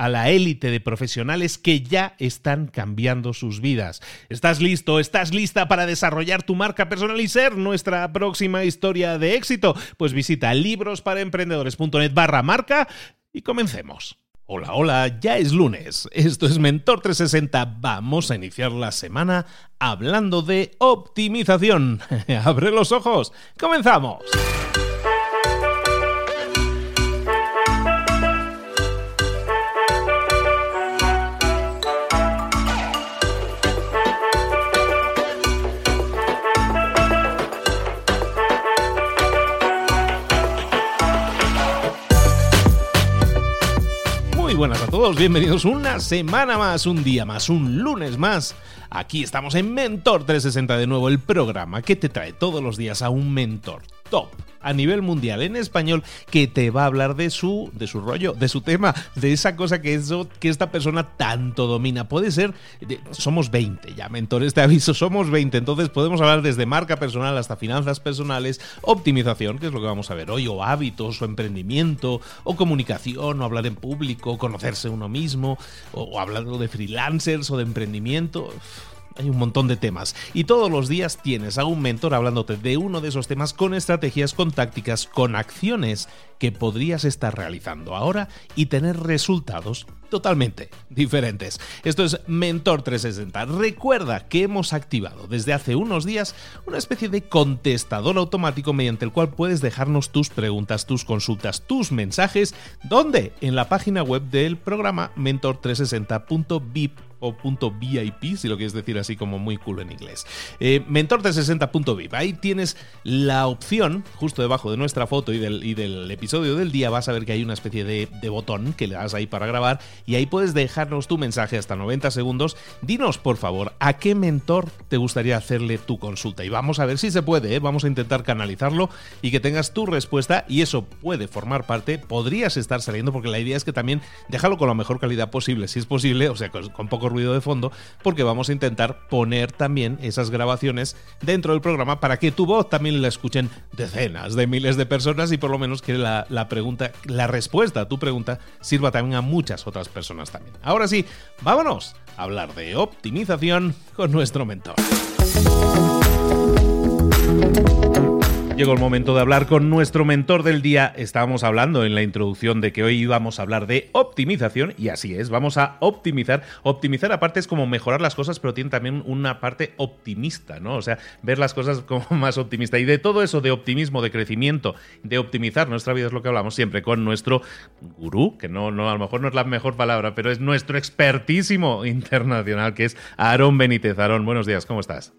a la élite de profesionales que ya están cambiando sus vidas. ¿Estás listo? ¿Estás lista para desarrollar tu marca personal y ser nuestra próxima historia de éxito? Pues visita librosparaemprendedores.net barra marca y comencemos. Hola, hola, ya es lunes. Esto es Mentor 360. Vamos a iniciar la semana hablando de optimización. Abre los ojos. Comenzamos. Buenas a todos, bienvenidos una semana más, un día más, un lunes más. Aquí estamos en Mentor 360 de nuevo, el programa que te trae todos los días a un mentor top a nivel mundial en español que te va a hablar de su de su rollo, de su tema, de esa cosa que eso que esta persona tanto domina. Puede ser somos 20 ya, mentores, te aviso, somos 20, entonces podemos hablar desde marca personal hasta finanzas personales, optimización, que es lo que vamos a ver hoy, o hábitos, o emprendimiento, o comunicación, o hablar en público, conocerse uno mismo, o, o hablando de freelancers o de emprendimiento hay un montón de temas. Y todos los días tienes a un mentor hablándote de uno de esos temas con estrategias, con tácticas, con acciones que podrías estar realizando ahora y tener resultados totalmente diferentes. Esto es Mentor 360. Recuerda que hemos activado desde hace unos días una especie de contestador automático mediante el cual puedes dejarnos tus preguntas, tus consultas, tus mensajes. ¿Dónde? En la página web del programa mentor360.vip o .vip, si lo quieres decir así como muy cool en inglés. Eh, mentor360.vip. Ahí tienes la opción, justo debajo de nuestra foto y del, y del episodio del día, vas a ver que hay una especie de, botón que le das ahí para grabar y ahí puedes dejarnos tu mensaje hasta 90 segundos. Dinos, por favor, a qué mentor te gustaría hacerle tu consulta y vamos a ver si se puede, ¿eh? vamos a intentar canalizarlo y que tengas tu respuesta y eso puede formar parte, podrías estar saliendo porque la idea es que también déjalo con la mejor calidad posible, si es posible, o sea, con, con poco ruido de fondo, porque vamos a intentar poner también esas grabaciones dentro del programa para que tu voz también la escuchen decenas de miles de personas y por lo menos que la, pregunta, la respuesta a tu pregunta sirva también a muchas otras personas también. Ahora sí, vámonos a hablar de optimización con nuestro mentor. Llegó el momento de hablar con nuestro mentor del día. Estábamos hablando en la introducción de que hoy íbamos a hablar de optimización y así es, vamos a optimizar. Optimizar aparte es como mejorar las cosas, pero tiene también una parte optimista, ¿no? O sea, ver las cosas como más optimista. Y de todo eso de optimismo, de crecimiento, de optimizar nuestra vida es lo que hablamos siempre con nuestro gurú, que no, no, a lo mejor no es la mejor palabra, pero es nuestro expertísimo internacional, que es Aarón Benítez. Aarón, buenos días, ¿cómo estás?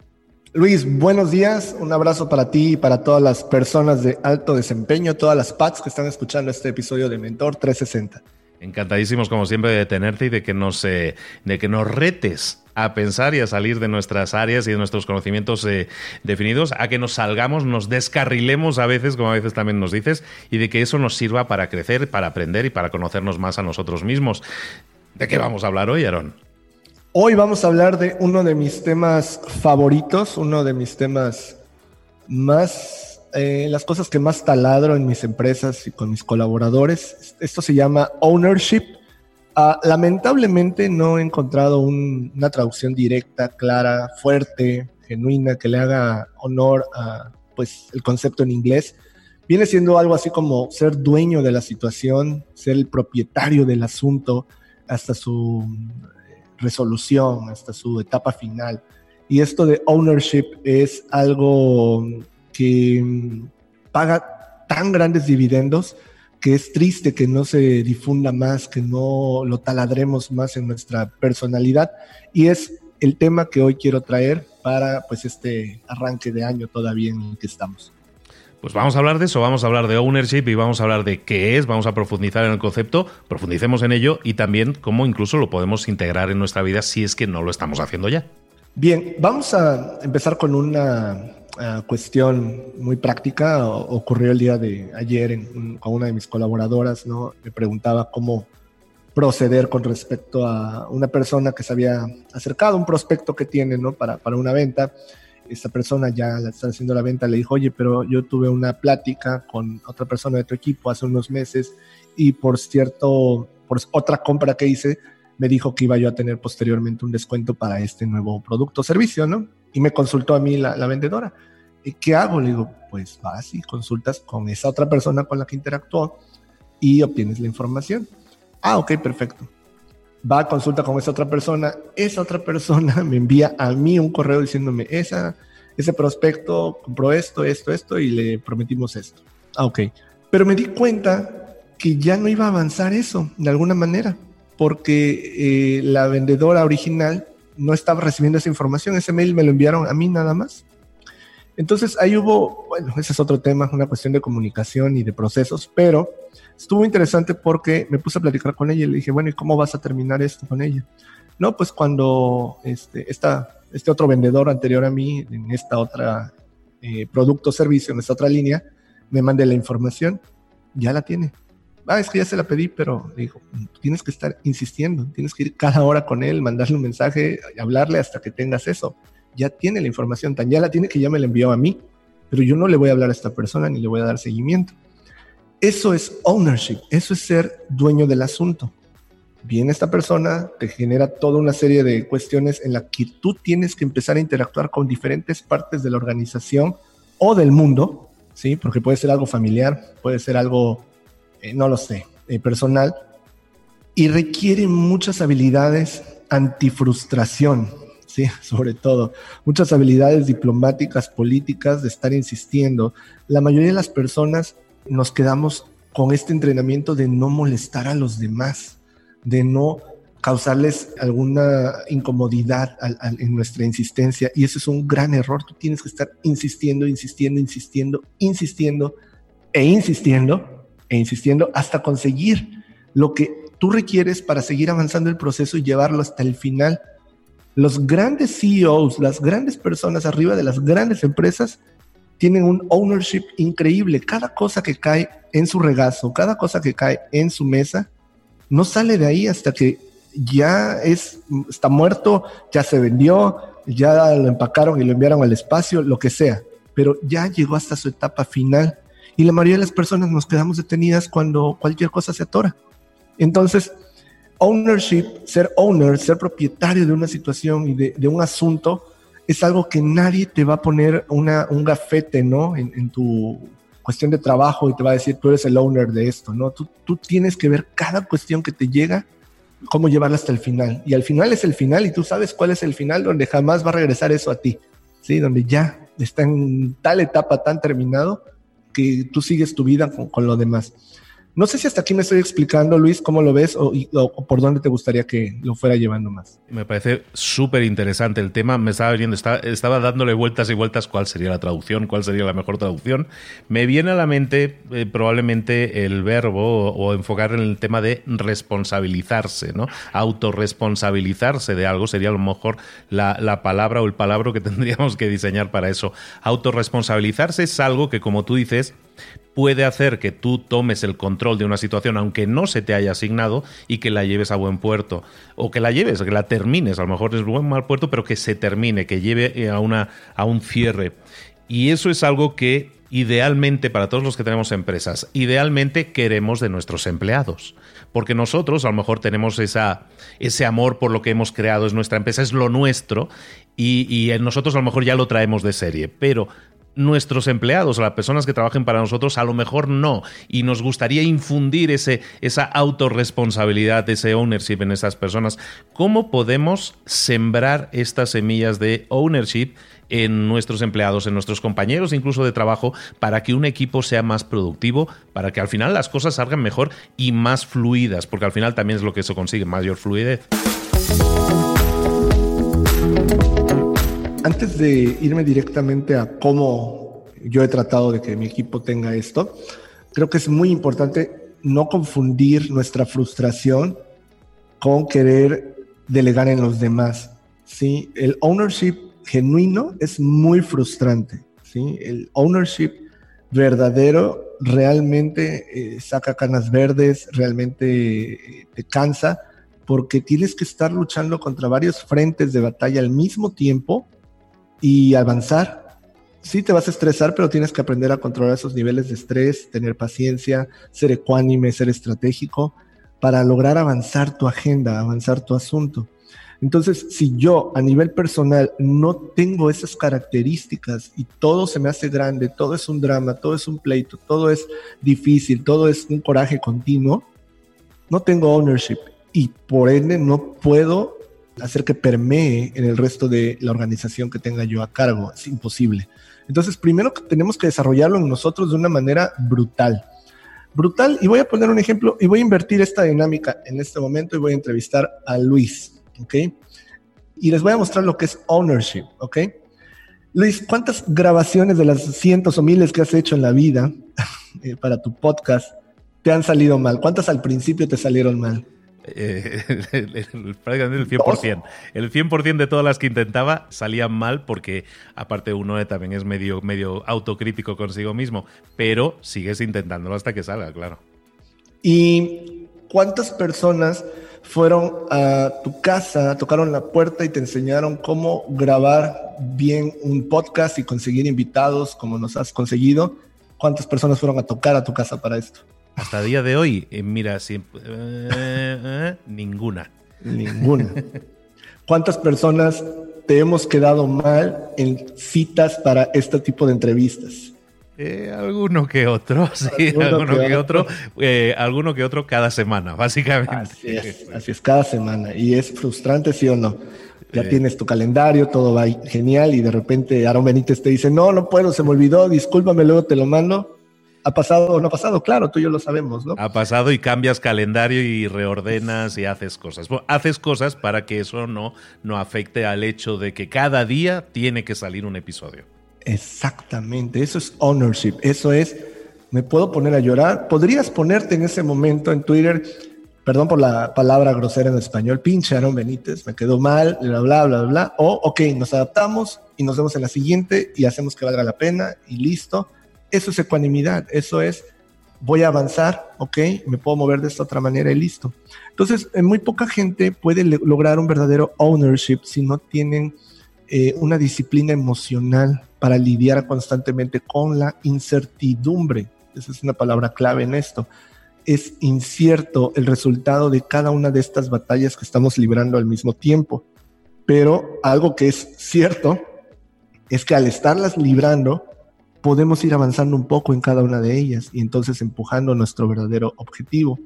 Luis, buenos días. Un abrazo para ti y para todas las personas de alto desempeño, todas las PATs que están escuchando este episodio de Mentor 360. Encantadísimos, como siempre, de tenerte y de que nos, eh, de que nos retes a pensar y a salir de nuestras áreas y de nuestros conocimientos eh, definidos, a que nos salgamos, nos descarrilemos a veces, como a veces también nos dices, y de que eso nos sirva para crecer, para aprender y para conocernos más a nosotros mismos. ¿De qué vamos a hablar hoy, Aaron? Hoy vamos a hablar de uno de mis temas favoritos, uno de mis temas más eh, las cosas que más taladro en mis empresas y con mis colaboradores. Esto se llama ownership. Ah, lamentablemente no he encontrado una traducción directa, clara, fuerte, genuina, que le haga honor a pues, el concepto en inglés. Viene siendo algo así como ser dueño de la situación, ser el propietario del asunto hasta su resolución, hasta su etapa final. Y esto de ownership es algo que paga tan grandes dividendos que es triste que no se difunda más, que no lo taladremos más en nuestra personalidad. Y es el tema que hoy quiero traer para pues este arranque de año todavía en el que estamos. Pues vamos a hablar de eso, vamos a hablar de ownership y vamos a hablar de qué es, vamos a profundizar en el concepto, profundicemos en ello y también cómo incluso lo podemos integrar en nuestra vida si es que no lo estamos haciendo ya. Bien, vamos a empezar con una cuestión muy práctica. ocurrió el día de ayer con una de mis colaboradoras, ¿no? Me preguntaba cómo proceder con respecto a una persona que se había acercado, un prospecto que tiene, ¿no? Para, para una venta. Esta persona ya la está haciendo la venta, le dijo, oye, pero yo tuve una plática con otra persona de tu equipo hace unos meses y por cierto, por otra compra que hice, me dijo que iba yo a tener posteriormente un descuento para este nuevo producto o servicio, ¿no? Y me consultó a mí la, vendedora. ¿Y qué hago? Le digo, pues vas y consultas con esa otra persona con la que interactuó y obtienes la información. Ah, ok, perfecto. Va a consulta con esa otra persona. Esa otra persona me envía a mí un correo diciéndome, esa, ese prospecto compró esto, esto, esto y le prometimos esto. Ah, ok. Pero me di cuenta que ya no iba a avanzar eso de alguna manera porque eh, la vendedora original no estaba recibiendo esa información. Ese mail me lo enviaron a mí nada más. Entonces ahí hubo, bueno, ese es otro tema, una cuestión de comunicación y de procesos, pero estuvo interesante porque me puse a platicar con ella y le dije, bueno, ¿y cómo vas a terminar esto con ella? No, pues cuando este, este otro vendedor anterior a mí, en esta otra eh, producto servicio, en esta otra línea, me mande la información, ya la tiene ah, es que ya se la pedí, pero dijo, tienes que estar insistiendo, tienes que ir cada hora con él, mandarle un mensaje, hablarle hasta que tengas eso. Ya tiene la información, tan ya la tiene que ya me la envió a mí, pero yo no le voy a hablar a esta persona ni le voy a dar seguimiento. Eso es ownership, eso es ser dueño del asunto. Viene esta persona, te genera toda una serie de cuestiones en las que tú tienes que empezar a interactuar con diferentes partes de la organización o del mundo, ¿sí? Porque puede ser algo familiar, puede ser algo eh, no lo sé, eh, personal, y requiere muchas habilidades antifrustración, ¿sí? sobre todo, muchas habilidades diplomáticas, políticas, de estar insistiendo. La mayoría de las personas nos quedamos con este entrenamiento de no molestar a los demás, de no causarles alguna incomodidad en nuestra insistencia. Y eso es un gran error. Tú tienes que estar insistiendo, insistiendo, insistiendo, insistiendo e insistiendo e insistiendo hasta conseguir lo que tú requieres para seguir avanzando el proceso y llevarlo hasta el final. Los grandes CEOs, las grandes personas arriba de las grandes empresas, tienen un ownership increíble. Cada cosa que cae en su regazo, cada cosa que cae en su mesa, no sale de ahí hasta que ya es, está muerto, ya se vendió, ya lo empacaron y lo enviaron al espacio, lo que sea. Pero ya llegó hasta su etapa final y la mayoría de las personas nos quedamos detenidas cuando cualquier cosa se atora. Entonces, ownership, ser owner, ser propietario de una situación y de, un asunto, es algo que nadie te va a poner una, un gafete, ¿no? En, tu cuestión de trabajo y te va a decir, tú eres el owner de esto, ¿no? Tú, tú tienes que ver cada cuestión que te llega, cómo llevarla hasta el final. Y al final es el final y tú sabes cuál es el final donde jamás va a regresar eso a ti, ¿sí? Donde ya está en tal etapa tan terminado que tú sigues tu vida con, lo demás. No sé si hasta aquí me estoy explicando, Luis, cómo lo ves o, por dónde te gustaría que lo fuera llevando más. Me parece súper interesante el tema. Me estaba viendo, estaba, dándole vueltas y vueltas cuál sería la traducción, cuál sería la mejor traducción. Me viene a la mente eh, probablemente el verbo o, enfocar en el tema de responsabilizarse, ¿no? Autorresponsabilizarse de algo sería a lo mejor la, la palabra o el palabra que tendríamos que diseñar para eso. Autorresponsabilizarse es algo que, como tú dices, puede hacer que tú tomes el control de una situación aunque no se te haya asignado y que la lleves a buen puerto o que la lleves, que la termines, a lo mejor es buen mal puerto, pero que se termine, que lleve eh, a una a un cierre. Y eso es algo que idealmente para todos los que tenemos empresas, idealmente queremos de nuestros empleados, porque nosotros a lo mejor tenemos esa, ese amor por lo que hemos creado, es nuestra empresa, es lo nuestro, y, y nosotros a lo mejor ya lo traemos de serie, pero nuestros empleados, las personas que trabajen para nosotros, a lo mejor no. Y nos gustaría infundir ese, esa autorresponsabilidad, ese ownership en esas personas. ¿Cómo podemos sembrar estas semillas de ownership en nuestros empleados, en nuestros compañeros incluso de trabajo, para que un equipo sea más productivo, para que al final las cosas salgan mejor y más fluidas? Porque al final también es lo que se consigue, mayor fluidez. Antes de irme directamente a cómo yo he tratado de que mi equipo tenga esto, creo que es muy importante no confundir nuestra frustración con querer delegar en los demás. ¿sí? El ownership genuino es muy frustrante. ¿sí? El ownership verdadero realmente eh, saca canas verdes, realmente eh, te cansa, porque tienes que estar luchando contra varios frentes de batalla al mismo tiempo y avanzar. Sí te vas a estresar, pero tienes que aprender a controlar esos niveles de estrés, tener paciencia, ser ecuánime, ser estratégico, para lograr avanzar tu agenda, avanzar tu asunto. Entonces, si yo a nivel personal no tengo esas características y todo se me hace grande, todo es un drama, todo es un pleito, todo es difícil, todo es un coraje continuo, no tengo ownership y por ende no puedo hacer que permee en el resto de la organización que tenga yo a cargo. Es imposible. Entonces, primero tenemos que desarrollarlo en nosotros de una manera brutal. Brutal, y voy a poner un ejemplo, y voy a invertir esta dinámica en este momento y voy a entrevistar a Luis, ¿ok? Y les voy a mostrar lo que es ownership, ¿ok? Luis, ¿cuántas grabaciones de las cientos o miles que has hecho en la vida eh, para tu podcast te han salido mal? ¿Cuántas al principio te salieron mal? Eh, el, prácticamente el 100%. El 100% de todas las que intentaba salían mal porque aparte uno también es medio, medio autocrítico consigo mismo, pero sigues intentándolo hasta que salga, claro. ¿Y cuántas personas fueron a tu casa, tocaron la puerta y te enseñaron cómo grabar bien un podcast y conseguir invitados como nos has conseguido? ¿Cuántas personas fueron a tocar a tu casa para esto? Hasta día de hoy, eh, mira, eh, eh, ninguna. Ninguna. ¿Cuántas personas te hemos quedado mal en citas para este tipo de entrevistas? alguno que otro, sí, alguno, que, otro, alguno que otro cada semana, básicamente. Así es, así es, cada semana. Y es frustrante, sí o no. Ya tienes tu calendario, todo va genial y de repente Aaron Benítez te dice, no, no puedo, se me olvidó, discúlpame, luego te lo mando ¿Ha pasado o no ha pasado? Claro, tú y yo lo sabemos, ¿no? Ha pasado y cambias calendario y reordenas y haces cosas. haces cosas para que eso no, no afecte al hecho de que cada día tiene que salir un episodio. Exactamente, eso es ownership, eso es, me puedo poner a llorar, podrías ponerte en ese momento en Twitter, perdón por la palabra grosera en español, pinche Aaron Benítez, me quedó mal, bla, bla, bla, bla, o ok, nos adaptamos y nos vemos en la siguiente y hacemos que valga la pena y listo eso es ecuanimidad, eso es, voy a avanzar, ok, me puedo mover de esta otra manera y listo. Entonces, muy poca gente puede lograr un verdadero ownership si no tienen eh, una disciplina emocional para lidiar constantemente con la incertidumbre. Esa es una palabra clave en esto. Es incierto el resultado de cada una de estas batallas que estamos librando al mismo tiempo. Pero algo que es cierto es que al estarlas librando, podemos ir avanzando un poco en cada una de ellas y entonces empujando nuestro verdadero objetivo.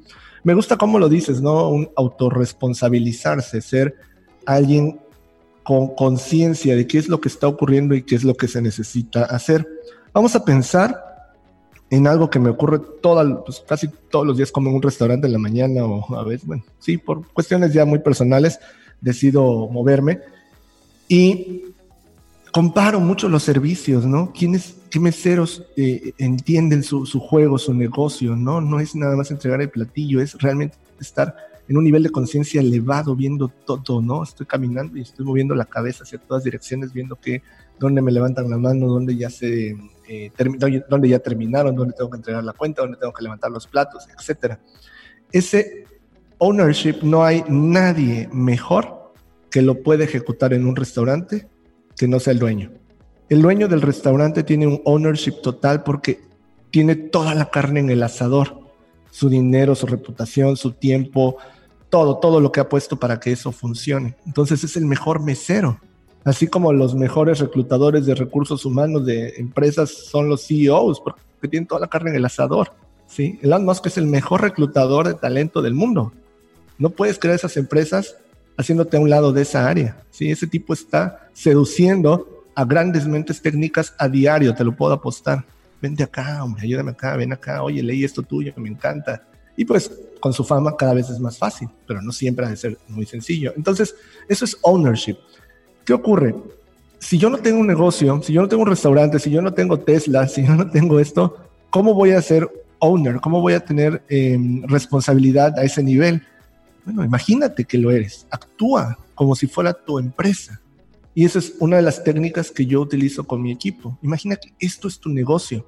Me gusta cómo lo dices, ¿no? Un autorresponsabilizarse, ser alguien con conciencia de qué es lo que está ocurriendo y qué es lo que se necesita hacer. Vamos a pensar en algo que me ocurre toda, pues casi todos los días como en un restaurante en la mañana o a veces, bueno, sí, por cuestiones ya muy personales, decido moverme y comparo mucho los servicios, ¿no? ¿Quiénes, qué meseros eh, entienden su, su, juego, su negocio, ¿no? No es nada más entregar el platillo, es realmente estar en un nivel de conciencia elevado, viendo todo, ¿no? Estoy caminando y estoy moviendo la cabeza hacia todas direcciones, viendo que dónde me levantan la mano, dónde ya se eh, dónde ya terminaron, dónde tengo que entregar la cuenta, dónde tengo que levantar los platos, etcétera. Ese ownership no hay nadie mejor que lo puede ejecutar en un restaurante que no sea el dueño. El dueño del restaurante tiene un ownership total porque tiene toda la carne en el asador, su dinero, su reputación, su tiempo, todo, todo lo que ha puesto para que eso funcione. Entonces es el mejor mesero así como los mejores reclutadores de recursos humanos de empresas son los CEOs, porque tienen toda la carne en el asador. ¿sí? Elon Musk es el mejor reclutador de talento del mundo. No puedes crear esas empresas haciéndote a un lado de esa área. ¿sí? Ese tipo está seduciendo a grandes mentes técnicas a diario, te lo puedo apostar. Vente acá, hombre, ayúdame acá, ven acá, oye, leí esto tuyo, me encanta. Y pues con su fama cada vez es más fácil, pero no siempre ha de ser muy sencillo. Entonces, eso es ownership. ¿Qué ocurre? Si yo no tengo un negocio, si yo no tengo un restaurante, si yo no tengo Tesla, si yo no tengo esto, ¿cómo voy a ser owner? ¿Cómo voy a tener em, responsabilidad a ese nivel? Bueno, imagínate que lo eres. Actúa como si fuera tu empresa. Y esa es una de las técnicas que yo utilizo con mi equipo. Imagina que esto es tu negocio.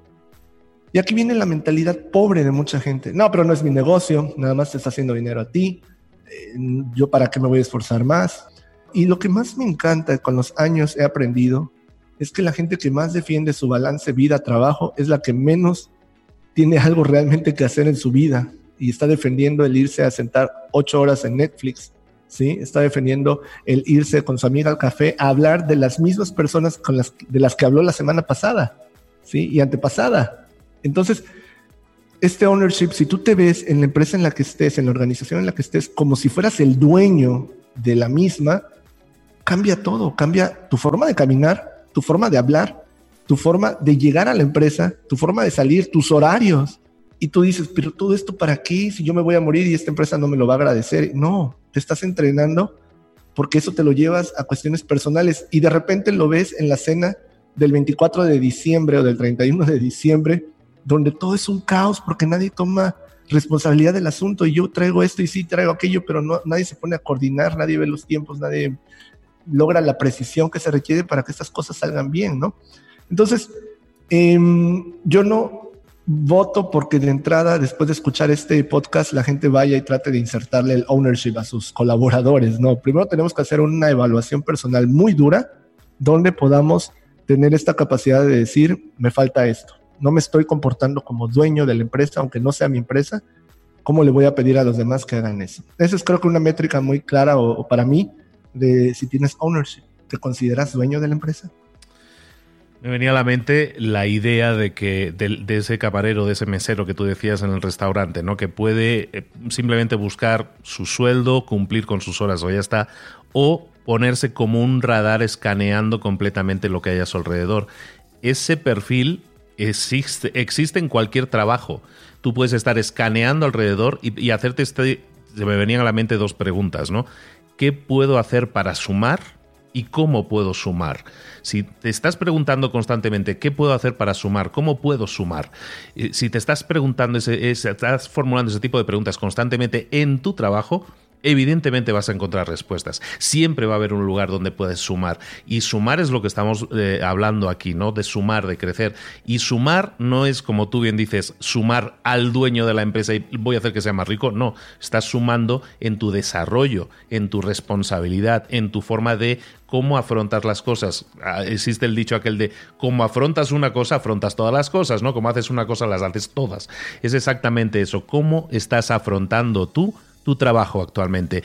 Y aquí viene la mentalidad pobre de mucha gente. No, pero no es mi negocio, nada más te está haciendo dinero a ti. Eh, yo para qué me voy a esforzar más. Y lo que más me encanta con los años he aprendido es que la gente que más defiende su balance vida-trabajo es la que menos tiene algo realmente que hacer en su vida y está defendiendo el irse a sentar ocho horas en Netflix, ¿sí? Está defendiendo el irse con su amiga al café a hablar de las mismas personas con las, de las que habló la semana pasada, ¿sí? Y antepasada. Entonces, este ownership, si tú te ves en la empresa en la que estés, en la organización en la que estés, como si fueras el dueño de la misma, cambia todo, cambia tu forma de caminar, tu forma de hablar, tu forma de llegar a la empresa, tu forma de salir, tus horarios. Y tú dices, pero todo esto para qué si yo me voy a morir y esta empresa no me lo va a agradecer. No, te estás entrenando porque eso te lo llevas a cuestiones personales y de repente lo ves en la cena del 24 de diciembre o del 31 de diciembre, donde todo es un caos porque nadie toma responsabilidad del asunto y yo traigo esto y sí traigo aquello, pero no, nadie se pone a coordinar, nadie ve los tiempos, nadie logra la precisión que se requiere para que estas cosas salgan bien, ¿no? Entonces, em, yo no voto porque de entrada, después de escuchar este podcast, la gente vaya y trate de insertarle el ownership a sus colaboradores, ¿no? Primero tenemos que hacer una evaluación personal muy dura donde podamos tener esta capacidad de decir, me falta esto, no me estoy comportando como dueño de la empresa, aunque no sea mi empresa, ¿cómo le voy a pedir a los demás que hagan eso? Esa es creo que una métrica muy clara o para mí de si tienes ownership, ¿te consideras dueño de la empresa? Me venía a la mente la idea de que de, ese camarero, de ese mesero que tú decías en el restaurante, ¿no? Que puede eh, simplemente buscar su sueldo, cumplir con sus horas o ya está, o ponerse como un radar escaneando completamente lo que hay a su alrededor. Ese perfil existe, en cualquier trabajo. Tú puedes estar escaneando alrededor y, y hacerte este. Se me venían a la mente dos preguntas, ¿no? ¿qué puedo hacer para sumar? ¿Y cómo puedo sumar? Si te estás preguntando constantemente qué puedo hacer para sumar, cómo puedo sumar, eh, si te estás preguntando, ese, estás formulando ese tipo de preguntas constantemente en tu trabajo, evidentemente vas a encontrar respuestas. Siempre va a haber un lugar donde puedes sumar. Y sumar es lo que estamos eh, hablando aquí, ¿no? De sumar, de crecer. Y sumar no es, como tú bien dices, sumar al dueño de la empresa y voy a hacer que sea más rico. No, estás sumando en tu desarrollo, en tu responsabilidad, en tu forma de cómo afrontas las cosas. Ah, existe el dicho aquel de cómo afrontas una cosa, afrontas todas las cosas, ¿no? Como haces una cosa, las haces todas. Es exactamente eso. ¿Cómo estás afrontando tú tu trabajo actualmente.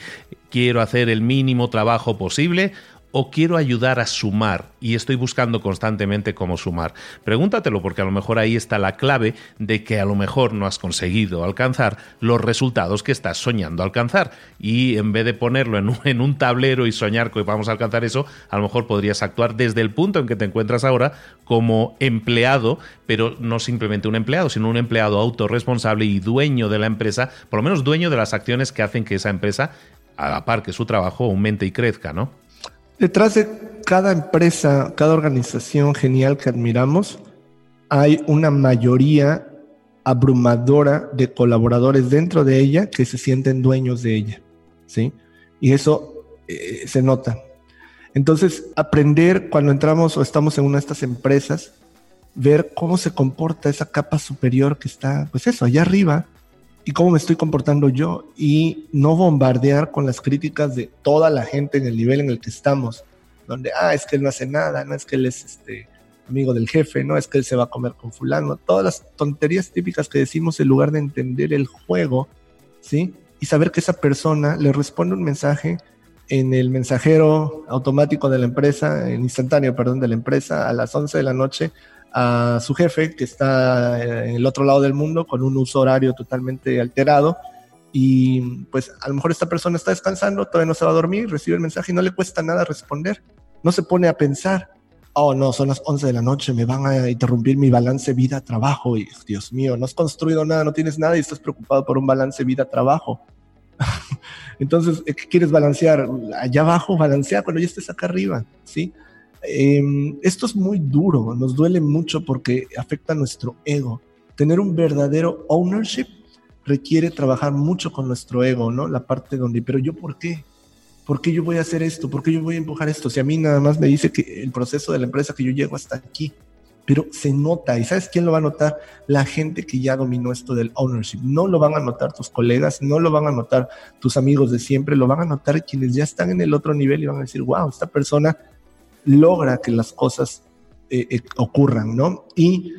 Quiero hacer el mínimo trabajo posible o quiero ayudar a sumar y estoy buscando constantemente cómo sumar? Pregúntatelo porque a lo mejor ahí está la clave de que a lo mejor no has conseguido alcanzar los resultados que estás soñando alcanzar y en vez de ponerlo en un, en un tablero y soñar que vamos a alcanzar eso, a lo mejor podrías actuar desde el punto en que te encuentras ahora como empleado, pero no simplemente un empleado, sino un empleado autorresponsable y dueño de la empresa, por lo menos dueño de las acciones que hacen que esa empresa, a la par que su trabajo, aumente y crezca, ¿no? Detrás de cada empresa, cada organización genial que admiramos, hay una mayoría abrumadora de colaboradores dentro de ella que se sienten dueños de ella, ¿sí? Y eso eh, se nota. Entonces, aprender cuando entramos o estamos en una de estas empresas, ver cómo se comporta esa capa superior que está, pues eso, allá arriba, y cómo me estoy comportando yo y no bombardear con las críticas de toda la gente en el nivel en el que estamos, donde, ah, es que él no hace nada, no es que él es este amigo del jefe, no es que él se va a comer con fulano, todas las tonterías típicas que decimos en lugar de entender el juego, ¿sí? Y saber que esa persona le responde un mensaje en el mensajero automático de la empresa, en instantáneo, perdón, de la empresa a las 11 de la noche a su jefe que está eh, en el otro lado del mundo con un uso horario totalmente alterado y pues a lo mejor esta persona está descansando, todavía no se va a dormir, recibe el mensaje y no le cuesta nada responder, no se pone a pensar, oh no, son las 11 de la noche, me van a interrumpir mi balance vida-trabajo y Dios mío, no has construido nada, no tienes nada y estás preocupado por un balance vida-trabajo. Entonces, ¿qué quieres balancear? Allá abajo, balancea cuando ya estés acá arriba, ¿sí? Em, esto es muy duro, nos duele mucho porque afecta a nuestro ego. Tener un verdadero ownership requiere trabajar mucho con nuestro ego, ¿no? La parte donde, pero yo por qué? ¿Por qué yo voy a hacer esto? ¿Por qué yo voy a empujar esto? Si a mí nada más me dice que el proceso de la empresa que yo llego hasta aquí, pero se nota. ¿Y sabes quién lo va a notar? La gente que ya dominó esto del ownership. No lo van a notar tus colegas, no lo van a notar tus amigos de siempre, lo van a notar quienes ya están en el otro nivel y van a decir, wow, esta persona logra que las cosas eh, eh, ocurran, ¿no? Y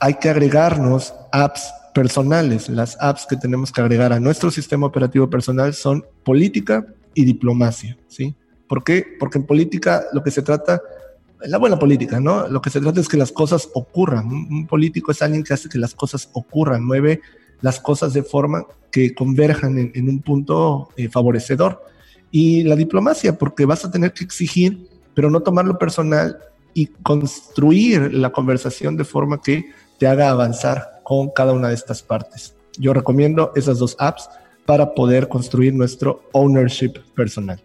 hay que agregarnos apps personales. Las apps que tenemos que agregar a nuestro sistema operativo personal son política y diplomacia, ¿sí? ¿Por qué? Porque en política lo que se trata, la buena política, ¿no? Lo que se trata es que las cosas ocurran. Un, político es alguien que hace que las cosas ocurran, mueve las cosas de forma que converjan en, un punto eh, favorecedor. Y la diplomacia, porque vas a tener que exigir pero no tomarlo personal y construir la conversación de forma que te haga avanzar con cada una de estas partes. Yo recomiendo esas dos apps para poder construir nuestro ownership personal.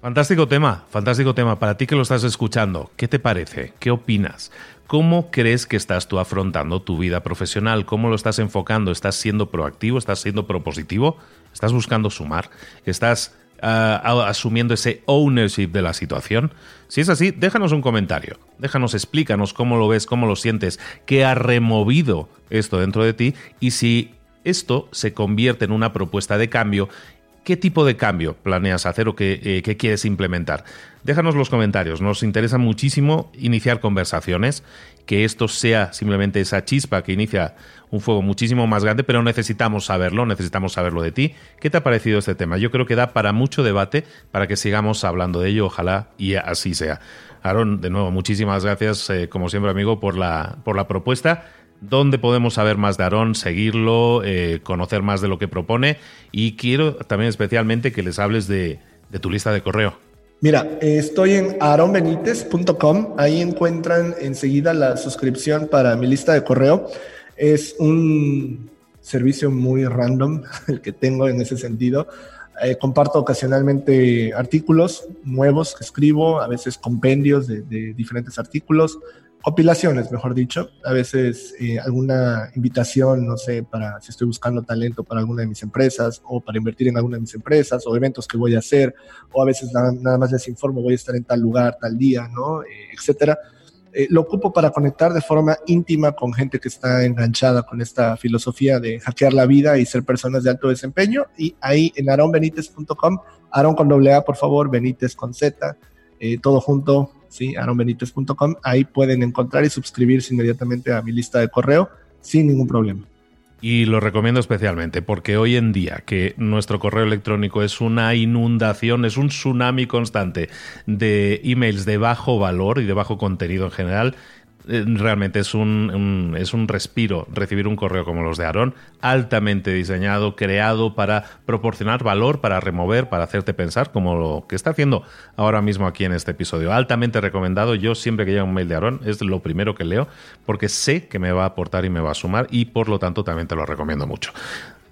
Fantástico tema, fantástico tema. Para ti que lo estás escuchando, ¿qué te parece? ¿Qué opinas? ¿Cómo crees que estás tú afrontando tu vida profesional? ¿Cómo lo estás enfocando? ¿Estás siendo proactivo? ¿Estás siendo propositivo? ¿Estás buscando sumar? ¿Estás asumiendo ese ownership de la situación? Si es así, déjanos un comentario. Déjanos, explícanos cómo lo ves, cómo lo sientes, qué ha removido esto dentro de ti y si esto se convierte en una propuesta de cambio ¿Qué tipo de cambio planeas hacer o qué, eh, qué, quieres implementar? Déjanos los comentarios, nos interesa muchísimo iniciar conversaciones, que esto sea simplemente esa chispa que inicia un fuego muchísimo más grande, pero necesitamos saberlo, necesitamos saberlo de ti. ¿Qué te ha parecido este tema? Yo creo que da para mucho debate, para que sigamos hablando de ello, ojalá y así sea. Aaron, de nuevo, muchísimas gracias, eh, como siempre, amigo, por la, por la propuesta. ¿Dónde podemos saber más de Aarón, seguirlo, eh, conocer más de lo que propone? Y quiero también especialmente que les hables de, tu lista de correo. Mira, estoy en aaronbenitez.com. Ahí encuentran enseguida la suscripción para mi lista de correo. Es un servicio muy random el que tengo en ese sentido. Eh, comparto ocasionalmente artículos nuevos que escribo, a veces compendios de, de diferentes artículos, compilaciones, mejor dicho. A veces eh, alguna invitación, no sé, para si estoy buscando talento para alguna de mis empresas o para invertir en alguna de mis empresas o eventos que voy a hacer o a veces nada, más les informo, voy a estar en tal lugar, tal día, ¿no? Eh, etcétera. Eh, lo ocupo para conectar de forma íntima con gente que está enganchada con esta filosofía de hackear la vida y ser personas de alto desempeño. Y ahí en aronbenitez.com, Aaron con doble A, por favor, Benítez con Z, todo junto, ¿sí? aaronbenitez.com. Ahí pueden encontrar y suscribirse inmediatamente a mi lista de correo sin ningún problema. Y lo recomiendo especialmente porque hoy en día que nuestro correo electrónico es una inundación, es un tsunami constante de emails de bajo valor y de bajo contenido en general, realmente es un, es un respiro recibir un correo como los de Aaron, altamente diseñado, creado para proporcionar valor, para remover, para hacerte pensar, como lo que está haciendo ahora mismo aquí en este episodio. Altamente recomendado. Yo siempre que llega un mail de Aaron es lo primero que leo porque sé que me va a aportar y me va a sumar y por lo tanto también te lo recomiendo mucho.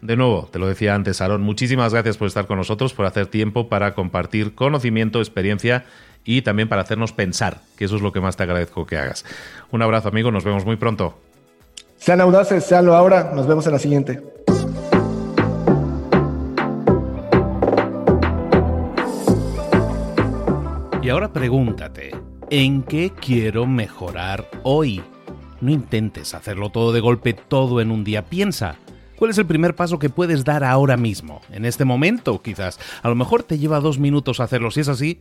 De nuevo, te lo decía antes, Aaron, muchísimas gracias por estar con nosotros, por hacer tiempo para compartir conocimiento, experiencia y también para hacernos pensar, que eso es lo que más te agradezco que hagas. Un abrazo, amigo, nos vemos muy pronto. Sean audaces, seanlo ahora, nos vemos en la siguiente. Y ahora pregúntate, ¿en qué quiero mejorar hoy? No intentes hacerlo todo de golpe, todo en un día. Piensa, ¿cuál es el primer paso que puedes dar ahora mismo? En este momento, quizás. A lo mejor te lleva dos minutos hacerlo. Si es así,